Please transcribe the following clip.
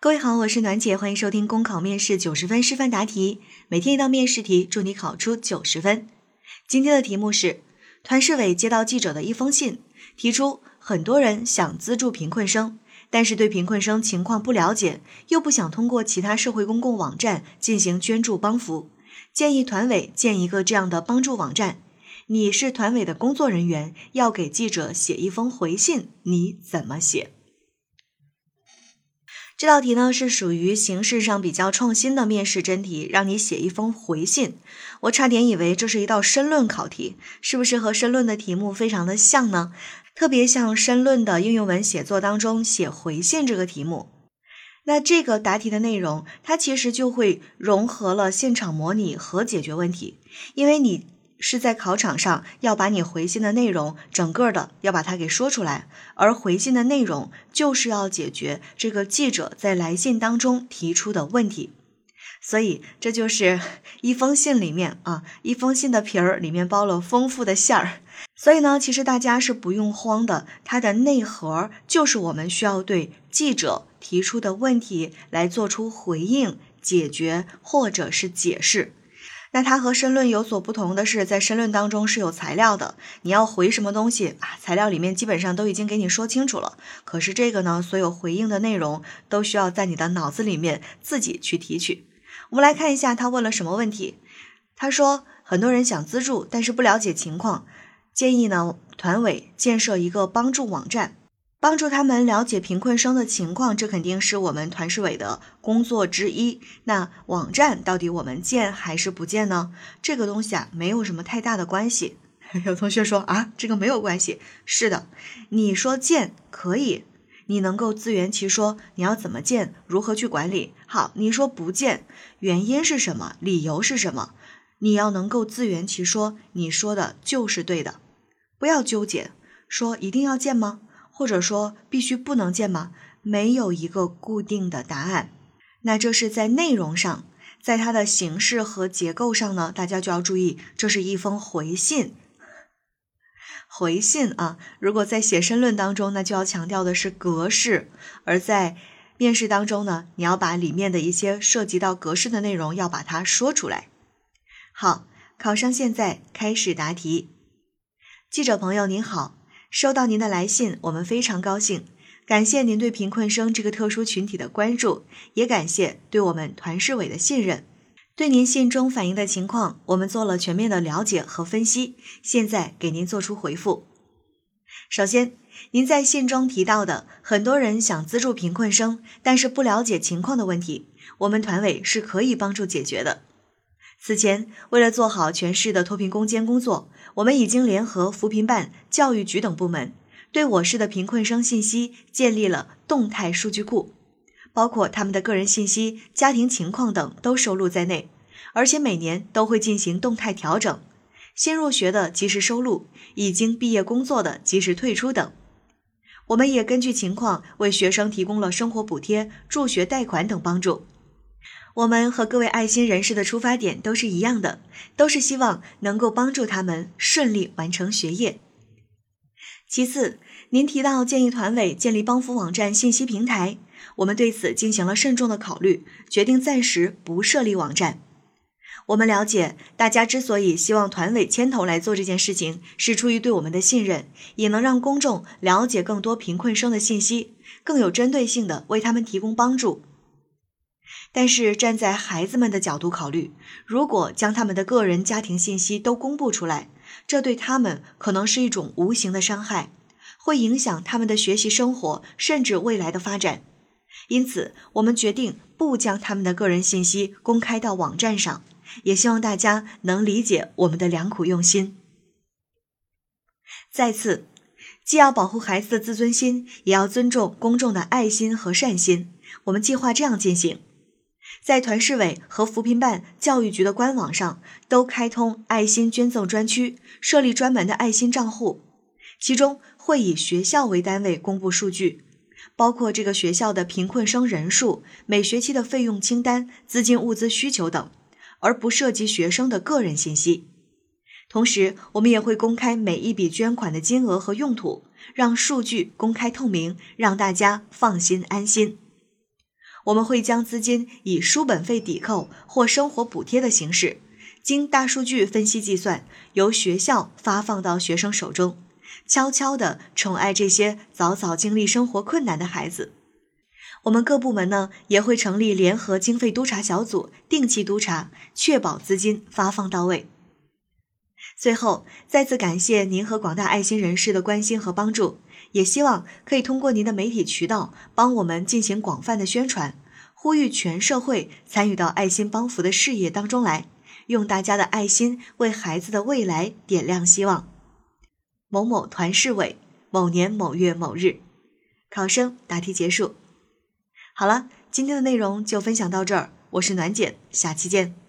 各位好，我是暖姐，欢迎收听公考面试九十分示范答题，每天一道面试题，祝你考出九十分。今天的题目是：团市委接到记者的一封信，提出很多人想资助贫困生，但是对贫困生情况不了解，又不想通过其他社会公共网站进行捐助帮扶，建议团委建一个这样的帮助网站。你是团委的工作人员，要给记者写一封回信，你怎么写？这道题呢是属于形式上比较创新的面试真题，让你写一封回信。我差点以为这是一道申论考题，是不是和申论的题目非常的像呢？特别像申论的应用文写作当中写回信这个题目。那这个答题的内容，它其实就会融合了现场模拟和解决问题，因为你。是在考场上要把你回信的内容整个的要把它给说出来，而回信的内容就是要解决这个记者在来信当中提出的问题，所以这就是 一封信里面啊，一封信的皮儿里面包了丰富的馅儿，所以呢，其实大家是不用慌的，它的内核就是我们需要对记者提出的问题来做出回应、解决或者是解释。那它和申论有所不同的是，在申论当中是有材料的，你要回什么东西啊？材料里面基本上都已经给你说清楚了。可是这个呢，所有回应的内容都需要在你的脑子里面自己去提取。我们来看一下他问了什么问题。他说，很多人想资助，但是不了解情况，建议呢团委建设一个帮助网站。帮助他们了解贫困生的情况，这肯定是我们团市委的工作之一。那网站到底我们建还是不建呢？这个东西啊，没有什么太大的关系。有同学说啊，这个没有关系。是的，你说建可以，你能够自圆其说，你要怎么建，如何去管理？好，你说不建，原因是什么？理由是什么？你要能够自圆其说，你说的就是对的，不要纠结，说一定要建吗？或者说必须不能见吗？没有一个固定的答案。那这是在内容上，在它的形式和结构上呢？大家就要注意，这是一封回信。回信啊，如果在写申论当中，那就要强调的是格式；而在面试当中呢，你要把里面的一些涉及到格式的内容要把它说出来。好，考生现在开始答题。记者朋友您好。收到您的来信，我们非常高兴，感谢您对贫困生这个特殊群体的关注，也感谢对我们团市委的信任。对您信中反映的情况，我们做了全面的了解和分析，现在给您做出回复。首先，您在信中提到的很多人想资助贫困生，但是不了解情况的问题，我们团委是可以帮助解决的。此前，为了做好全市的脱贫攻坚工作，我们已经联合扶贫办、教育局等部门，对我市的贫困生信息建立了动态数据库，包括他们的个人信息、家庭情况等都收录在内，而且每年都会进行动态调整。新入学的及时收录，已经毕业工作的及时退出等。我们也根据情况为学生提供了生活补贴、助学贷款等帮助。我们和各位爱心人士的出发点都是一样的，都是希望能够帮助他们顺利完成学业。其次，您提到建议团委建立帮扶网站信息平台，我们对此进行了慎重的考虑，决定暂时不设立网站。我们了解，大家之所以希望团委牵头来做这件事情，是出于对我们的信任，也能让公众了解更多贫困生的信息，更有针对性的为他们提供帮助。但是站在孩子们的角度考虑，如果将他们的个人家庭信息都公布出来，这对他们可能是一种无形的伤害，会影响他们的学习生活，甚至未来的发展。因此，我们决定不将他们的个人信息公开到网站上，也希望大家能理解我们的良苦用心。再次，既要保护孩子的自尊心，也要尊重公众的爱心和善心。我们计划这样进行。在团市委和扶贫办、教育局的官网上都开通爱心捐赠专区，设立专门的爱心账户，其中会以学校为单位公布数据，包括这个学校的贫困生人数、每学期的费用清单、资金物资需求等，而不涉及学生的个人信息。同时，我们也会公开每一笔捐款的金额和用途，让数据公开透明，让大家放心安心。我们会将资金以书本费抵扣或生活补贴的形式，经大数据分析计算，由学校发放到学生手中，悄悄地宠爱这些早早经历生活困难的孩子。我们各部门呢也会成立联合经费督查小组，定期督查，确保资金发放到位。最后，再次感谢您和广大爱心人士的关心和帮助，也希望可以通过您的媒体渠道帮我们进行广泛的宣传，呼吁全社会参与到爱心帮扶的事业当中来，用大家的爱心为孩子的未来点亮希望。某某团市委，某年某月某日，考生答题结束。好了，今天的内容就分享到这儿，我是暖姐，下期见。